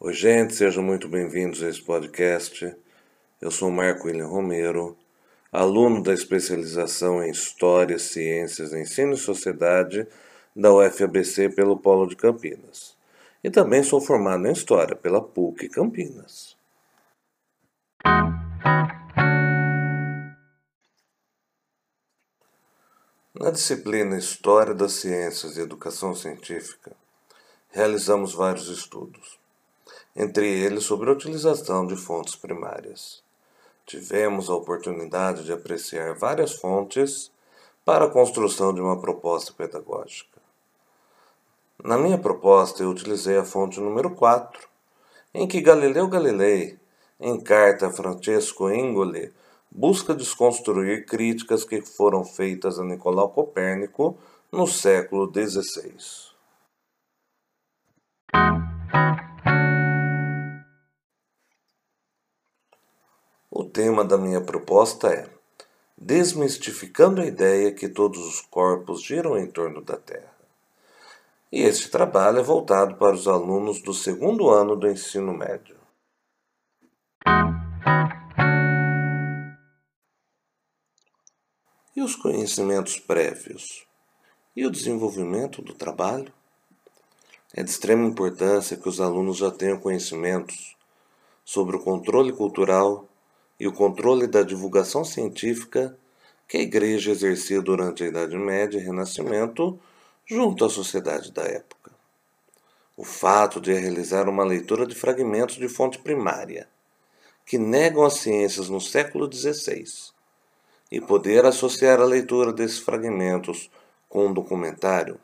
Oi, gente, sejam muito bem-vindos a esse podcast. Eu sou Marco William Romero, aluno da especialização em História, Ciências, Ensino e Sociedade da UFABC pelo Polo de Campinas. E também sou formado em História pela PUC Campinas. Na disciplina História das Ciências e Educação Científica, realizamos vários estudos entre eles sobre a utilização de fontes primárias. Tivemos a oportunidade de apreciar várias fontes para a construção de uma proposta pedagógica. Na minha proposta, eu utilizei a fonte número 4, em que Galileu Galilei, em carta a Francesco Ingoli, busca desconstruir críticas que foram feitas a Nicolau Copérnico no século XVI. Tema da minha proposta é Desmistificando a ideia que todos os corpos giram em torno da Terra. E este trabalho é voltado para os alunos do segundo ano do ensino médio. E os conhecimentos prévios? E o desenvolvimento do trabalho? É de extrema importância que os alunos já tenham conhecimentos sobre o controle cultural e o controle da divulgação científica que a Igreja exercia durante a Idade Média e Renascimento junto à sociedade da época. O fato de realizar uma leitura de fragmentos de fonte primária, que negam as ciências no século XVI, e poder associar a leitura desses fragmentos com um documentário,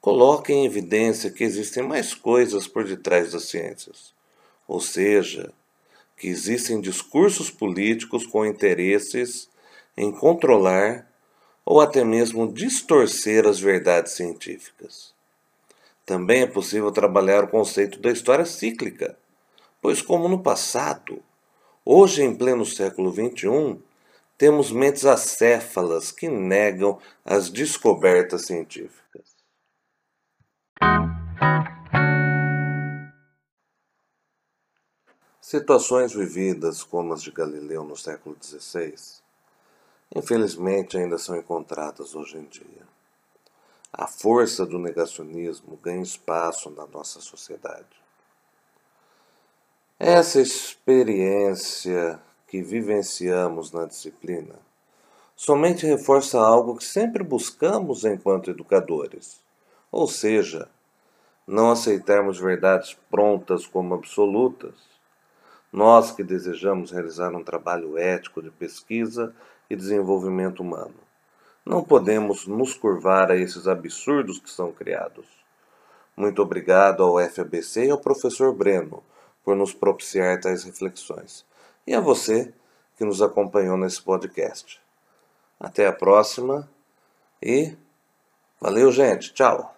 coloca em evidência que existem mais coisas por detrás das ciências, ou seja, que existem discursos políticos com interesses em controlar ou até mesmo distorcer as verdades científicas. Também é possível trabalhar o conceito da história cíclica, pois, como no passado, hoje em pleno século XXI, temos mentes acéfalas que negam as descobertas científicas. Situações vividas como as de Galileu no século XVI, infelizmente ainda são encontradas hoje em dia. A força do negacionismo ganha espaço na nossa sociedade. Essa experiência que vivenciamos na disciplina somente reforça algo que sempre buscamos enquanto educadores, ou seja, não aceitarmos verdades prontas como absolutas nós que desejamos realizar um trabalho ético de pesquisa e desenvolvimento humano. Não podemos nos curvar a esses absurdos que são criados. Muito obrigado ao FABC e ao professor Breno por nos propiciar tais reflexões. E a você que nos acompanhou nesse podcast. Até a próxima e valeu, gente. Tchau.